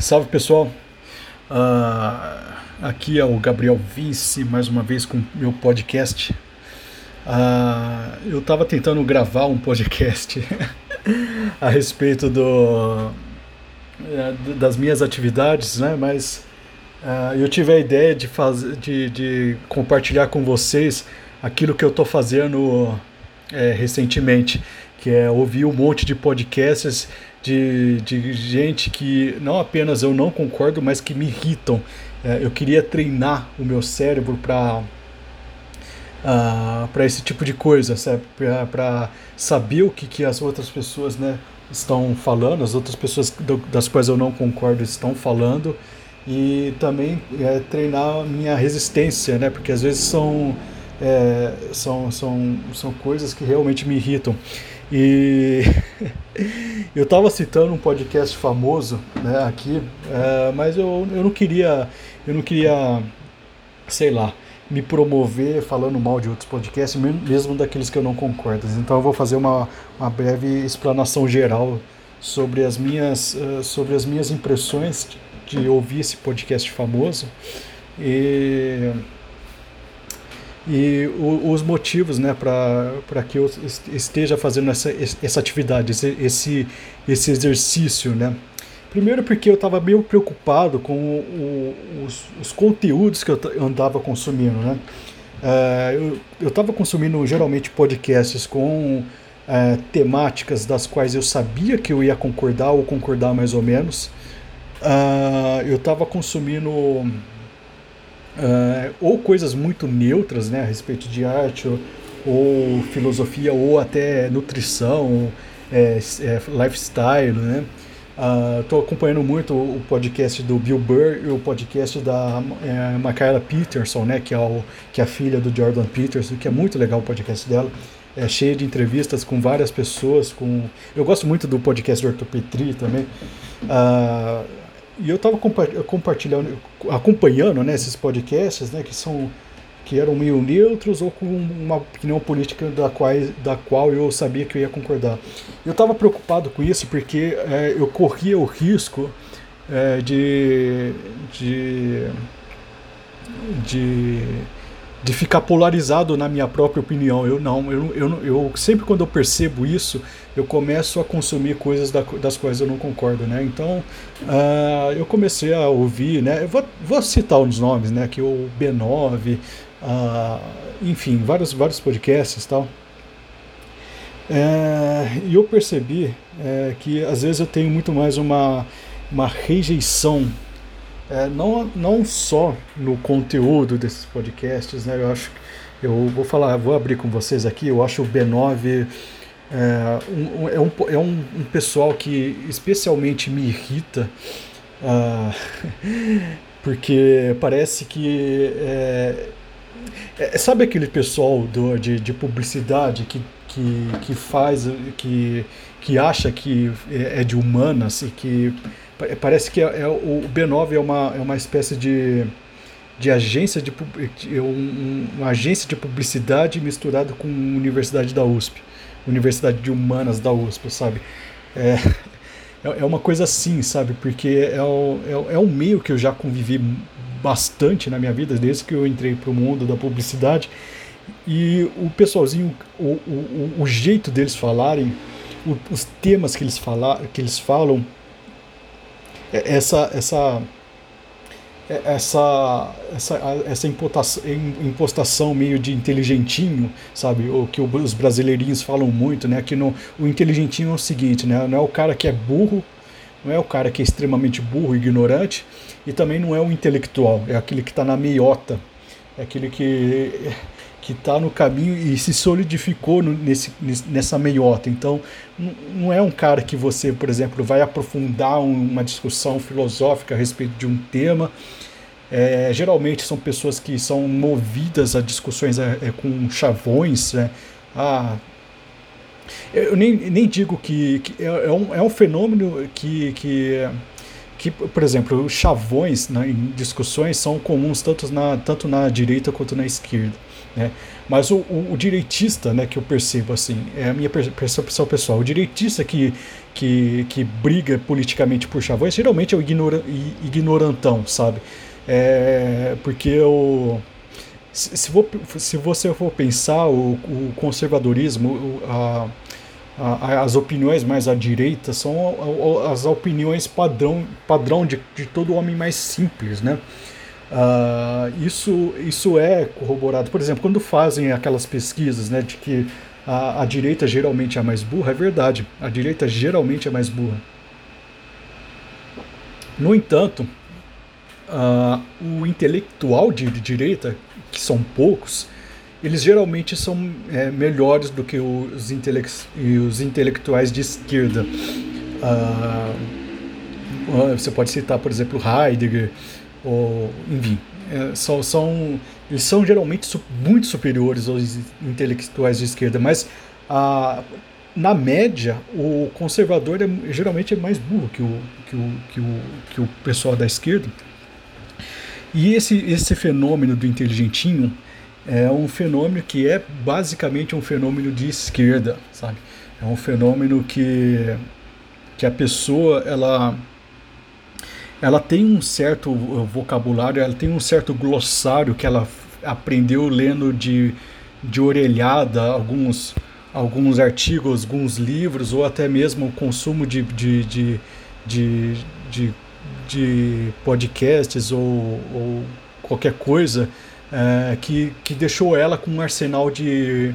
Salve pessoal, uh, aqui é o Gabriel Vice, mais uma vez com meu podcast. Uh, eu estava tentando gravar um podcast a respeito do, é, das minhas atividades, né? mas uh, eu tive a ideia de, fazer, de, de compartilhar com vocês aquilo que eu estou fazendo é, recentemente, que é ouvir um monte de podcasts de, de gente que não apenas eu não concordo, mas que me irritam. É, eu queria treinar o meu cérebro para uh, ah, para esse tipo de coisa, para saber o que, que as outras pessoas né, estão falando, as outras pessoas do, das quais eu não concordo estão falando, e também é, treinar a minha resistência, né, porque às vezes são, é, são, são, são coisas que realmente me irritam. E eu estava citando um podcast famoso né, aqui, é, mas eu, eu não queria, eu não queria, sei lá, me promover falando mal de outros podcasts, mesmo daqueles que eu não concordo. Então eu vou fazer uma, uma breve explanação geral sobre as minhas, uh, sobre as minhas impressões de ouvir esse podcast famoso. E e o, os motivos né, para que eu esteja fazendo essa, essa atividade, esse, esse, exercício. Né? Primeiro porque eu estava meio preocupado com o, os, os, conteúdos que eu andava consumindo. Né? É, eu estava consumindo geralmente podcasts com é, temáticas das quais eu sabia que eu ia concordar ou concordar mais ou menos. Uh, eu estava consumindo uh, ou coisas muito neutras né, a respeito de arte, ou, ou filosofia, ou até nutrição, é, é, lifestyle, né? Estou uh, acompanhando muito o podcast do Bill Burr e o podcast da é, Michaela Peterson, né, que é, o, que é a filha do Jordan Peterson, que é muito legal o podcast dela. É cheio de entrevistas com várias pessoas. Com... Eu gosto muito do podcast do Ortopetri também. Uh, e eu estava compartilhando, acompanhando né, esses podcasts, né, que são que eram meio neutros ou com uma opinião política da qual, da qual eu sabia que eu ia concordar. Eu estava preocupado com isso porque é, eu corria o risco é, de, de, de de ficar polarizado na minha própria opinião. Eu não, eu, eu, eu sempre quando eu percebo isso, eu começo a consumir coisas da, das quais eu não concordo, né? Então, uh, eu comecei a ouvir, né? Eu vou, vou citar uns nomes, né? Que o B9, uh, ah, enfim, vários, vários podcasts e tal. É, e eu percebi é, que às vezes eu tenho muito mais uma, uma rejeição é, não, não só no conteúdo desses podcasts, né? Eu acho, eu vou falar, vou abrir com vocês aqui. Eu acho o B9 é um, é um, é um, um pessoal que especialmente me irrita, uh, porque parece que é, é, sabe aquele pessoal do, de, de publicidade que, que, que faz, que, que acha que é, é de humanas e que Parece que é, é, o B9 é uma, é uma espécie de, de agência de, de um, uma agência de publicidade misturado com Universidade da USP, Universidade de Humanas da USP, sabe? É, é, é uma coisa assim, sabe? Porque é, o, é, é um meio que eu já convivi bastante na minha vida, desde que eu entrei para o mundo da publicidade. E o pessoalzinho, o, o, o jeito deles falarem, o, os temas que eles, fala, que eles falam, é, essa essa é, essa essa, essa impostação, impostação meio de inteligentinho, sabe? O que os brasileirinhos falam muito, né? Que no, o inteligentinho é o seguinte, né? Não é o cara que é burro, não é o cara que é extremamente burro, ignorante, e também não é o intelectual, é aquele que está na meiota, é aquele que que está no caminho e se solidificou no, nesse, nessa meiota. Então, não é um cara que você, por exemplo, vai aprofundar uma discussão filosófica a respeito de um tema. É, geralmente são pessoas que são movidas a discussões é, é, com chavões. Né? Ah, eu nem, nem digo que, que é, é, um, é um fenômeno que, que que, por exemplo, chavões né, em discussões são comuns tanto na, tanto na direita quanto na esquerda. Né? Mas o, o, o, direitista, né, que eu percebo assim, é a minha percepção pessoal, o direitista que, que, que briga politicamente por chavões, geralmente é o ignora, ignorantão, sabe? É, porque o, se, se, se você for pensar o, o conservadorismo, a, a, as opiniões mais à direita são as opiniões padrão, padrão de, de todo homem mais simples, né? Uh, isso, isso é corroborado. Por exemplo, quando fazem aquelas pesquisas né, de que a, a, direita geralmente é mais burra, é verdade. A direita geralmente é mais burra. No entanto, uh, o intelectual de, de, direita, que são poucos, eles geralmente são é, melhores do que os, intele os intelectuais de esquerda. Uh, você pode citar, por exemplo, Heidegger ou, enfim, é, são, são, eles são geralmente muito superiores aos intelectuais de esquerda, mas a, na média, o conservador é, geralmente é mais burro que o, que, o, que, o, que o pessoal da esquerda. E esse, esse fenômeno do inteligentinho é um fenômeno que é basicamente um fenômeno de esquerda, sabe? É um fenômeno que, que a pessoa, ela ela tem um certo vocabulário, ela tem um certo glossário que ela aprendeu lendo de, de orelhada alguns, alguns artigos, alguns livros, ou até mesmo o consumo de, de, de, de, de, de podcasts ou, ou qualquer coisa é, que, que deixou ela com um arsenal de,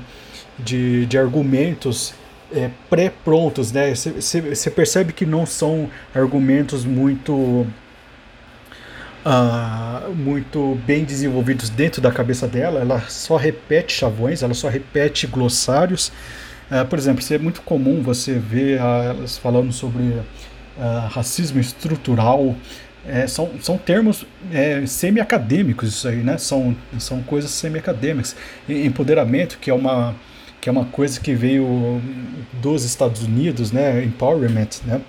de, de argumentos é, pré-prontos, né? Você percebe que não são argumentos muito uh, muito bem desenvolvidos dentro da cabeça dela. Ela só repete chavões, ela só repete glossários. Uh, por exemplo, é muito comum você ver uh, elas falando sobre racismo estrutural. É, são, são termos é, semi-acadêmicos isso aí, né? São, são coisas semi-acadêmicas. Empoderamento, que é uma que é uma coisa que veio dos Estados Unidos, né, empowerment, né,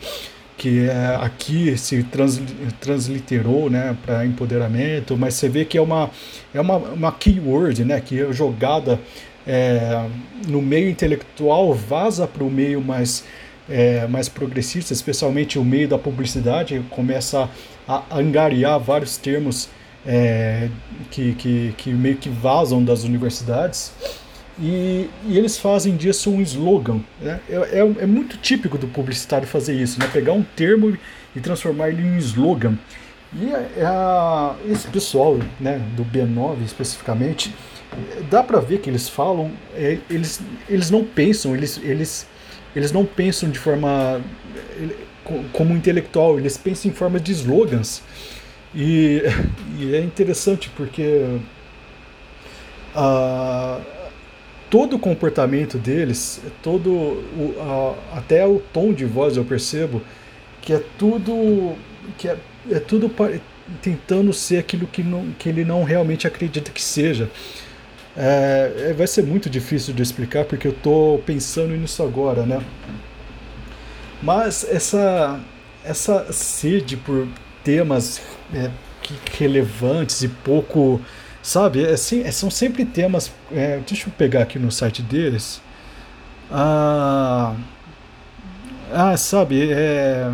que é, aqui se trans, transliterou, né, para empoderamento, mas você vê que é uma é uma, uma keyword, né, que é jogada é, no meio intelectual vaza para o meio mais é, mais progressista, especialmente o meio da publicidade, começa a angariar vários termos é, que, que, que meio que vazam das universidades. E, e, eles fazem disso um slogan. Né? É, é, é, muito típico do publicitário fazer isso, né? pegar um termo e transformar ele em um slogan. E a, a, esse pessoal né, do B9 especificamente, dá para ver que eles falam, é, eles, eles não pensam, eles, eles, eles não pensam de forma como intelectual, eles pensam em forma de slogans. E, e é interessante porque. Uh, todo o comportamento deles, todo o, a, até o tom de voz eu percebo que é tudo que é, é tudo tentando ser aquilo que, não, que ele não realmente acredita que seja. É, é vai ser muito difícil de explicar porque eu estou pensando nisso agora, né? Mas essa essa sede por temas é, relevantes e pouco Sabe, é, é, são sempre temas. É, deixa eu pegar aqui no site deles. Ah, ah sabe, é.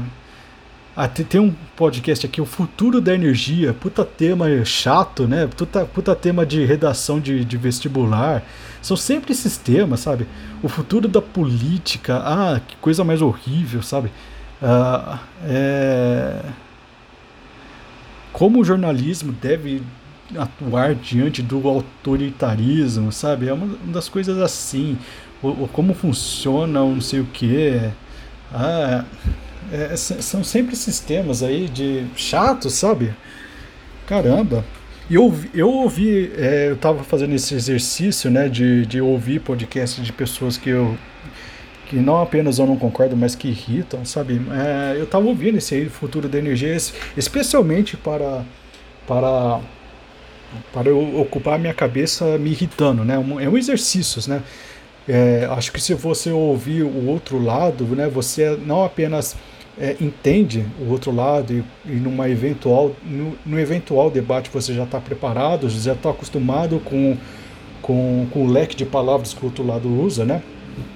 Ah, tem um podcast aqui, O Futuro da Energia. Puta tema chato, né? Puta, puta tema de redação de, de vestibular. São sempre esses temas, sabe? O futuro da política. Ah, que coisa mais horrível, sabe? Ah, é... Como o jornalismo deve atuar diante do autoritarismo, sabe? É uma das coisas assim. O, como funciona não sei o que. Ah, é, são sempre sistemas aí de chato, sabe? Caramba. E eu, eu ouvi, é, eu estava fazendo esse exercício, né, de, de ouvir podcast de pessoas que eu que não apenas eu não concordo, mas que irritam, sabe? É, eu estava ouvindo esse aí, Futuro da Energia, especialmente para, para para eu ocupar minha cabeça me irritando, né? É um exercício, né? É, acho que se você ouvir o outro lado, né, você não apenas é, entende o outro lado e, e numa eventual, no, no, eventual debate você já está preparado, já está acostumado com, com, com o leque de palavras que o outro lado usa, né?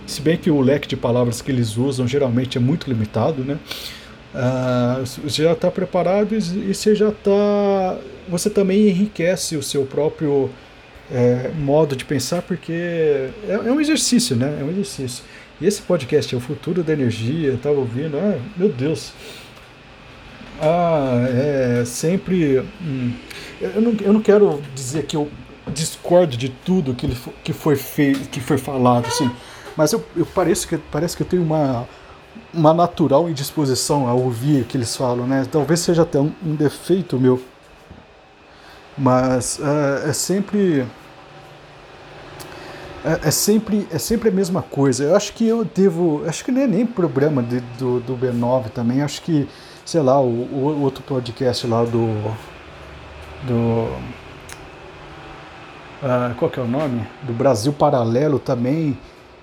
Se bem que o leque de palavras que eles usam geralmente é muito limitado, né? Uh, você já está preparado e, e você já está. Você também enriquece o seu próprio é, modo de pensar, porque é, é, um exercício, né? É um exercício. E esse podcast é o futuro da energia, eu estava ouvindo, ah, meu Deus. Ah, é sempre. Hum, eu, não, eu não quero dizer que eu discordo de tudo que, ele, que, foi, feito, que foi falado, assim, mas eu, eu pareço que, parece que eu tenho uma uma natural indisposição a ouvir o que eles falam, né? Talvez seja até um, um defeito meu, mas uh, é sempre é, é, sempre é sempre a mesma coisa. Eu acho que eu devo, acho que não é nem problema de, do, do B9 também. Acho que sei lá o, o outro podcast lá do do uh, qual que é o nome do Brasil Paralelo também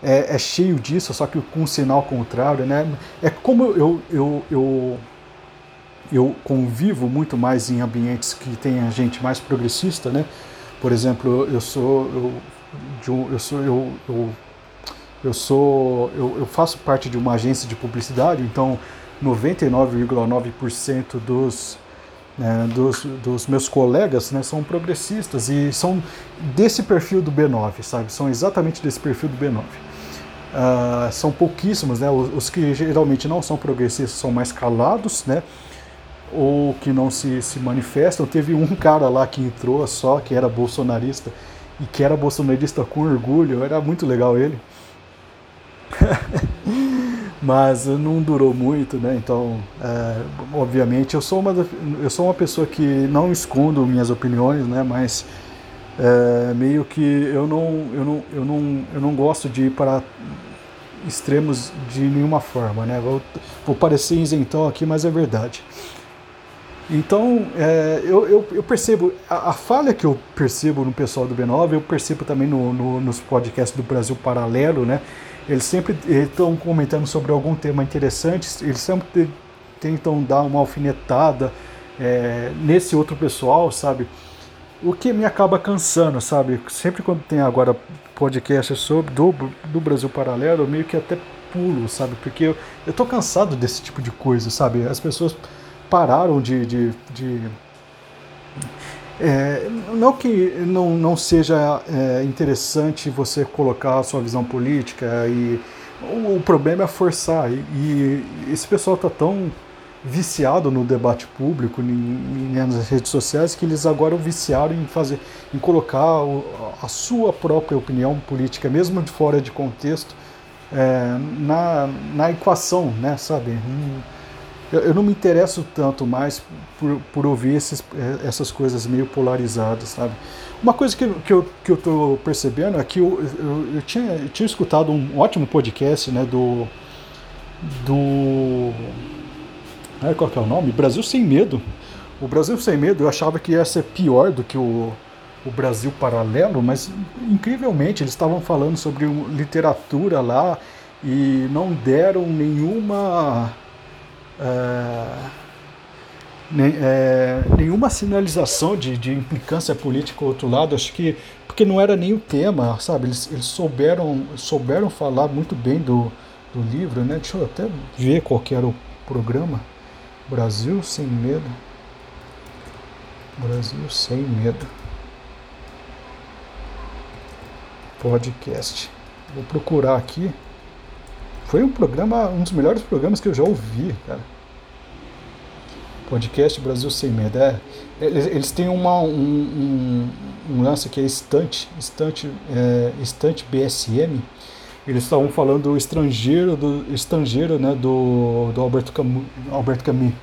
é, é, cheio disso, só que com um sinal contrário, né? É como eu, eu, eu, eu convivo muito mais em ambientes que tem a gente mais progressista, né? Por exemplo, eu sou eu, eu sou eu, eu, eu sou eu, eu faço parte de uma agência de publicidade, então 99,9% dos né, dos, dos, meus colegas né, são progressistas e são desse perfil do B9, sabe? São exatamente desse perfil do B9. Uh, são pouquíssimos, né? Os, os, que geralmente não são progressistas são mais calados, né? Ou que não se, se manifestam. Teve um cara lá que entrou só, que era bolsonarista, e que era bolsonarista com orgulho, era muito legal ele. Mas não durou muito, né? Então, é, obviamente, eu sou, uma, eu sou uma pessoa que não escondo minhas opiniões, né? Mas é, meio que eu não, eu, não, eu, não, eu não gosto de ir para extremos de nenhuma forma, né? Vou, vou parecer isentão aqui, mas é verdade. Então, é, eu, eu, eu, percebo, a, a, falha que eu percebo no pessoal do B9, eu percebo também no, no, nos podcasts do Brasil Paralelo, né? Eles sempre estão comentando sobre algum tema interessante, eles sempre tentam dar uma alfinetada é, nesse outro pessoal, sabe? o que me acaba cansando, sabe? Sempre quando tem agora podcast sobre do, do Brasil Paralelo, eu meio que até pulo, sabe? Porque eu, eu tô cansado desse tipo de coisa, sabe? As pessoas pararam de. de, de é, não que não, não seja é, interessante você colocar a sua visão política e o, o problema é forçar e, e esse pessoal tá tão viciado no debate público, nas redes sociais, que eles agora viciaram em fazer, em colocar a sua própria opinião política, mesmo de fora de contexto, é, na, na equação, né, sabe? Eu, eu, não me interesso tanto mais por, por ouvir esses, é, essas coisas meio polarizadas, sabe? Uma coisa que, que, eu, que eu tô percebendo é que eu, eu, eu tinha, eu tinha escutado um ótimo podcast, né, do do é, qual que é o nome? Brasil Sem Medo. O Brasil Sem Medo eu achava que ia ser pior do que o, o Brasil Paralelo, mas incrivelmente eles estavam falando sobre literatura lá e não deram nenhuma. É, é, nenhuma sinalização de, de implicância política ao outro lado, acho que porque não era nem o tema, sabe? Eles, eles souberam, souberam falar muito bem do, do livro, né? Deixa eu até ver qual que era o programa. Brasil sem medo. Brasil sem medo. Podcast. Vou procurar aqui. Foi um programa, um dos melhores programas que eu já ouvi, cara. Podcast Brasil Sem Medo. É, eles, eles têm uma, um, um, um, lance que é estante, estante, é, estante BSM. Eles estavam falando do estrangeiro, do estrangeiro, né, do, do Alberto Camus, Alberto Camus.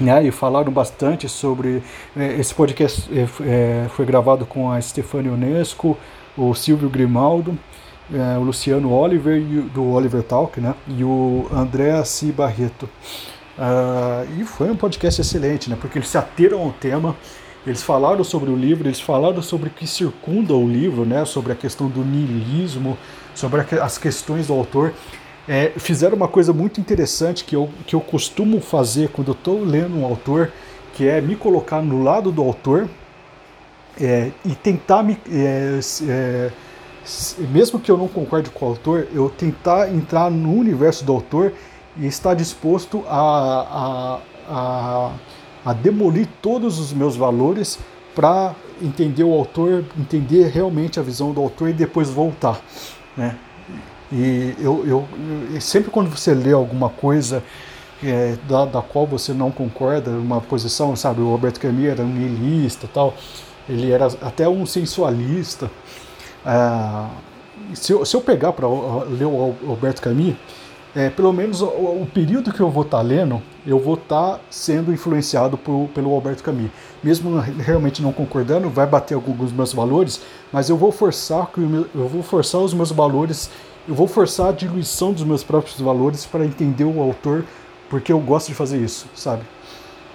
Né, e falaram bastante sobre é, esse podcast é, é, foi gravado com a Stefania Unesco, o Silvio Grimaldo, é, o Luciano Oliver e, do Oliver Talk, né, e o André C. Barreto. Uh, e foi um podcast excelente, né, porque eles se ateram ao tema, eles falaram sobre o livro, eles falaram sobre o que circunda o livro, né, sobre a questão do niilismo, sobre as questões do autor é, fizeram uma coisa muito interessante que eu, que eu costumo fazer quando eu estou lendo um autor, que é me colocar no lado do autor é, e tentar me. É, é, mesmo que eu não concorde com o autor, eu tentar entrar no universo do autor e estar disposto a, a, a, a demolir todos os meus valores para entender o autor, entender realmente a visão do autor e depois voltar. Né? E eu, eu, eu sempre quando você lê alguma coisa é, da, da qual você não concorda, uma posição, sabe, o Roberto Camus era um niilista tal, ele era até um sensualista. Ah, se, eu, se eu pegar para ler o Roberto Camus, é, pelo menos o, o, período que eu vou estar tá lendo, eu vou estar tá sendo influenciado por, pelo Alberto Camus. Mesmo realmente não concordando, vai bater alguns meus valores, mas eu vou forçar eu vou forçar os meus valores, eu vou forçar a diluição dos meus próprios valores para entender o autor, porque eu gosto de fazer isso, sabe?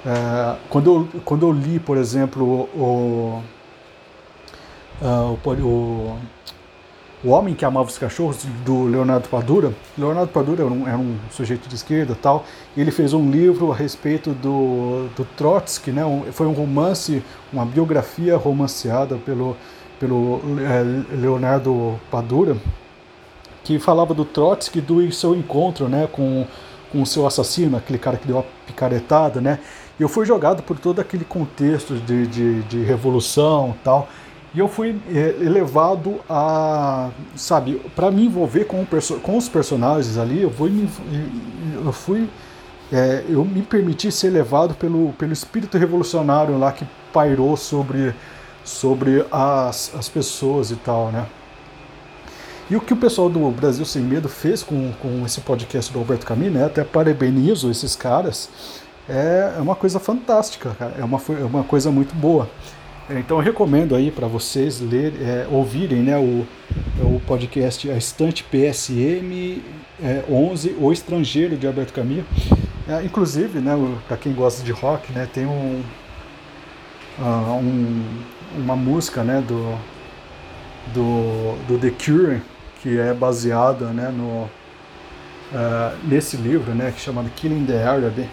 É, quando, eu, quando eu li, por exemplo, o, uh, o, o Homem que Amava os Cachorros, do Leonardo Padura. Leonardo Padura era um, era um sujeito de esquerda tal, e ele fez um livro a respeito do, do Trotsky, né? Um, foi um romance, uma biografia romanceada pelo, pelo é, Leonardo Padura, que falava do Trotsky do seu encontro né, com, com o seu assassino, aquele cara que deu a picaretada, né? Eu fui jogado por todo aquele contexto de, de, de revolução tal. E eu fui é, elevado a, sabe, para me envolver com, com, os personagens ali, eu, vou, eu fui, é, eu me permiti ser levado pelo, pelo espírito revolucionário lá que pairou sobre, sobre as, as pessoas e tal, né? E o que o pessoal do Brasil Sem Medo fez com, com esse podcast do Alberto Camus, né? Até parabenizo esses caras, é, é uma coisa fantástica, cara. É uma, é uma coisa muito boa. É, então eu recomendo aí para vocês ler, é, ouvirem né, o, o podcast A Estante PSM é, 11, O Estrangeiro, de Alberto Camus. É, inclusive, né, para quem gosta de rock, né, tem um, uh, um, uma música né, do, do, do The Cure, que é baseada né, no, uh, nesse livro, né, é chamado Killing the Arab,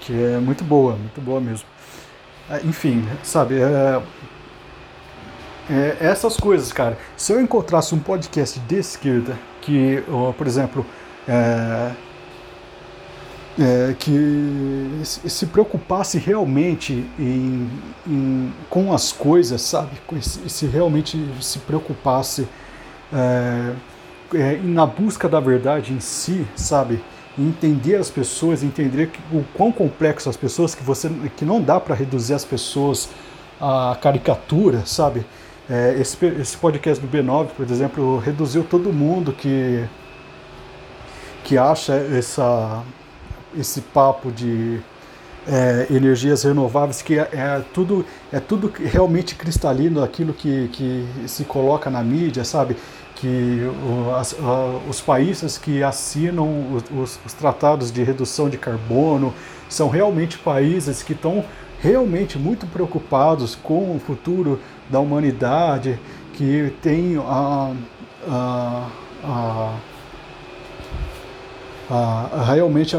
que é muito boa, muito boa mesmo. É, enfim, sabe, é, é, essas coisas, cara. Se eu encontrasse um podcast de esquerda que, por exemplo, é, é, que se preocupasse realmente em, em, com as coisas, sabe? Se, realmente se preocupasse é, é, na busca da verdade em si, sabe? Entender as pessoas, entender o quão complexo as pessoas, que você que não dá para reduzir as pessoas a caricatura, sabe? É, esse, esse podcast do B9, por exemplo, reduziu todo mundo que que acha essa, esse papo de é, energias renováveis, que é, é, tudo, é tudo realmente cristalino, aquilo que, que se coloca na mídia, sabe? Que os países que assinam os, os, os, tratados de redução de carbono são realmente países que estão realmente muito preocupados com o futuro da humanidade, que tem a, a, realmente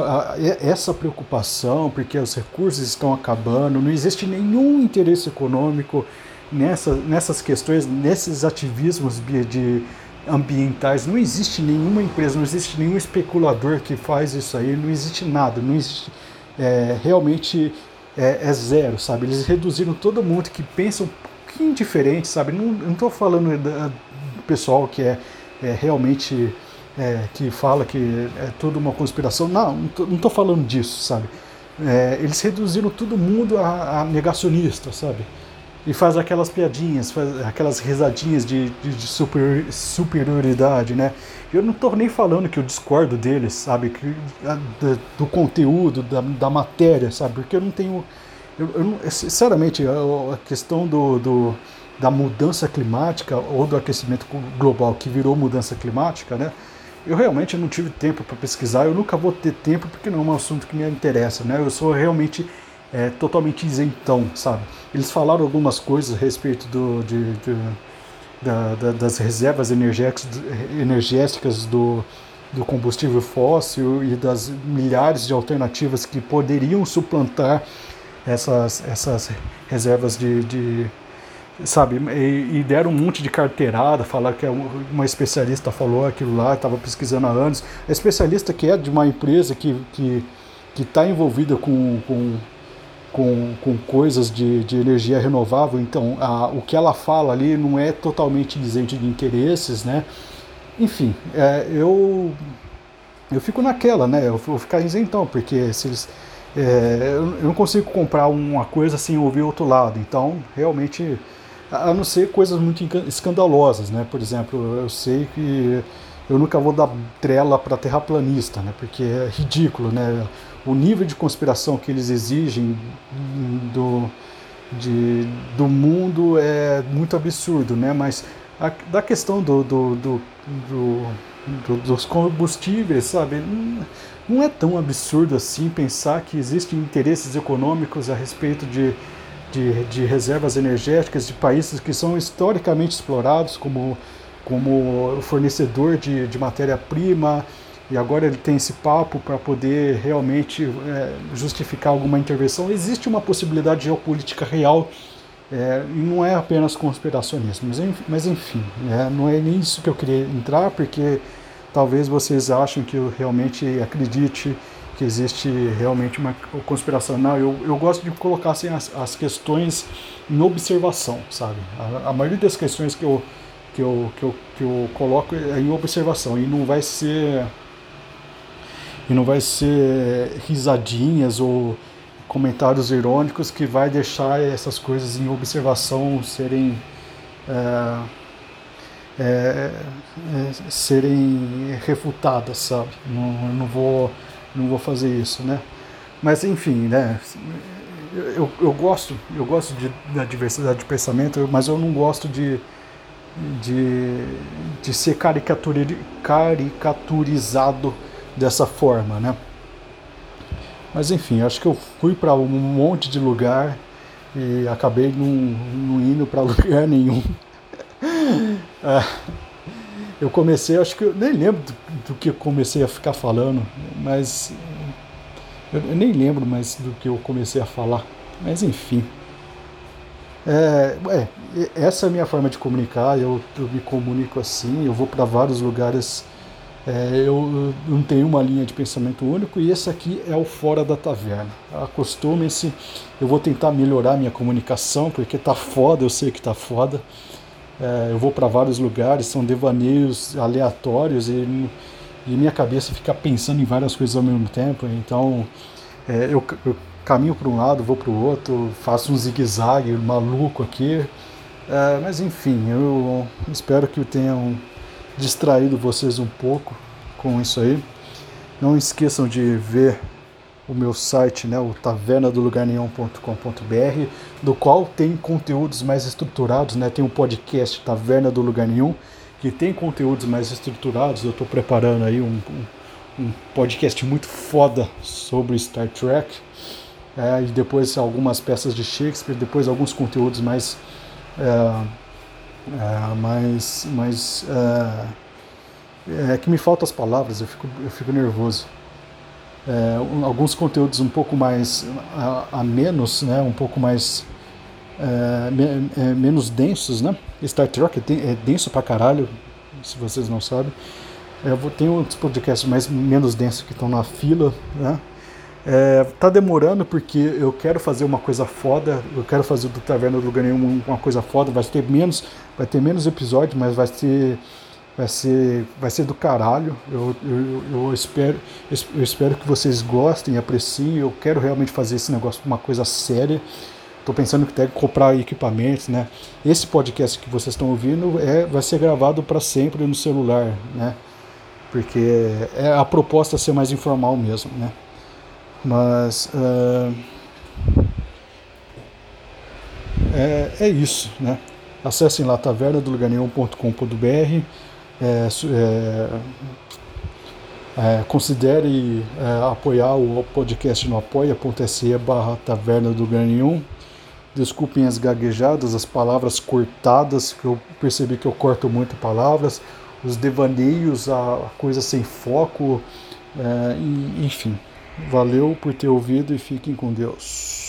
essa preocupação, porque os recursos estão acabando, não existe nenhum interesse econômico nessa, nessas questões, nesses ativismos de ambientais. Não existe nenhuma empresa, não existe nenhum especulador que faz isso aí, não existe nada, não existe. É, realmente é, é, zero, sabe? Eles reduziram todo mundo que pensa um pouquinho diferente, sabe? Não estou falando do pessoal que é, é realmente. É, que fala que é tudo uma conspiração. Não, não estou falando disso, sabe? É, eles reduziram todo mundo a, a negacionista, sabe? E faz aquelas piadinhas, faz aquelas risadinhas de, de, de super, superioridade, né? Eu não estou nem falando que eu discordo deles, sabe? Que, do, do conteúdo, da, da matéria, sabe? Porque eu não tenho. Eu, eu não, sinceramente, a, a questão do, do, da mudança climática ou do aquecimento global que virou mudança climática, né? Eu realmente não tive tempo para pesquisar, eu nunca vou ter tempo porque não é um assunto que me interessa, né? Eu sou realmente é, totalmente isentão, sabe? Eles falaram algumas coisas a respeito do, de, de da, da, das reservas energéticas do, do combustível fóssil e das milhares de alternativas que poderiam suplantar essas, essas reservas de, de, sabe, e, e, deram um monte de carteirada, falar que é uma especialista falou aquilo lá, estava pesquisando há anos. A especialista que é de uma empresa que está que, tá envolvida com, com, com, com coisas de, de energia renovável, então a, o que ela fala ali não é totalmente isento de interesses, né? Enfim, é, eu, eu fico naquela, né? Eu vou ficar isentão, porque se é, eu não consigo comprar uma coisa sem ouvir outro lado, então realmente a não ser coisas muito escandalosas, né? Por exemplo, eu sei que eu nunca vou dar trela para terraplanista, né? Porque é ridículo, né? O nível de conspiração que eles exigem do, de, do mundo é muito absurdo, né? Mas a, da questão do, do, do, do, dos combustíveis, sabe? Não é tão absurdo assim pensar que existem interesses econômicos a respeito de de, de reservas energéticas de países que são historicamente explorados como, como fornecedor de, de matéria-prima, e agora ele tem esse papo para poder realmente é, justificar alguma intervenção. Existe uma possibilidade geopolítica real é, e não é apenas conspiracionismo. Mas, mas enfim, é, não é nem isso que eu queria entrar, porque talvez vocês achem que eu realmente acredite que existe realmente uma conspiração. Não, eu, eu gosto de colocar assim, as, as questões em observação, sabe? A, a, maioria das questões que eu, que, eu, que, eu, que eu coloco é em observação e não vai ser e não vai ser risadinhas ou comentários irônicos que vai deixar essas coisas em observação serem é, é, é, serem refutadas, sabe? Não, não vou não vou fazer isso, né? Mas enfim, né? Eu, eu gosto, eu gosto de, da diversidade de pensamento, mas eu não gosto de, de, de ser caricaturizado dessa forma, né? Mas enfim, acho que eu fui para um monte de lugar e acabei não, indo para lugar nenhum. é eu comecei, acho que eu nem lembro do, do, que eu comecei a ficar falando, mas eu, eu, nem lembro mais do que eu comecei a falar. Mas enfim. É, é, essa é a minha forma de comunicar, eu, eu me comunico assim, eu vou para vários lugares, é, eu, não tenho uma linha de pensamento único e esse aqui é o Fora da Taverna. Acostumem-se, eu vou tentar melhorar minha comunicação, porque tá foda, eu sei que tá foda. É, eu vou para vários lugares, são devaneios aleatórios e, e minha cabeça fica pensando em várias coisas ao mesmo tempo. Então é, eu, eu, caminho para um lado, vou para o outro, faço um zigue-zague maluco aqui. É, mas enfim, eu espero que tenham distraído vocês um pouco com isso aí. Não esqueçam de ver o meu site, né, o tavernadolugarnenhum.com.br, do qual tem conteúdos mais estruturados, né, tem um podcast Taverna do Lugar Nenhum, que tem conteúdos mais estruturados, eu estou preparando aí um, um, um, podcast muito foda sobre Star Trek, é, e depois algumas peças de Shakespeare, depois alguns conteúdos mais... É, é, mais, mais é, é que me faltam as palavras, eu fico, eu fico nervoso é, alguns conteúdos um pouco mais a, a menos, né, um pouco mais é, me, é, menos densos, né? Star Trek é, é denso pra caralho, se vocês não sabem. Eu vou, tem outros podcasts mais menos densos que estão na fila, né? É, tá demorando porque eu quero fazer uma coisa foda, eu quero fazer do Taverna do Lugar Nenhum uma coisa foda, vai ter menos, vai ter menos episódios, mas vai ser vai ser, vai ser do caralho. Eu, eu, eu, espero, eu espero que vocês gostem, apreciem. Eu quero realmente fazer esse negócio uma coisa séria. Estou pensando que tem que comprar equipamentos, né? Esse podcast que vocês estão ouvindo é, vai ser gravado para sempre no celular, né? Porque é a proposta é ser mais informal mesmo, né? Mas uh, é, é isso, né? Acessem lá tavernadolugarnenhum.com.br é, é, é, considere é, apoiar o podcast no apoia.se barra taverna do Ganhum. Desculpem as gaguejadas, as palavras cortadas, que eu percebi que eu corto muito palavras, os devaneios, a, coisa sem foco, é, enfim. Valeu por ter ouvido e fiquem com Deus.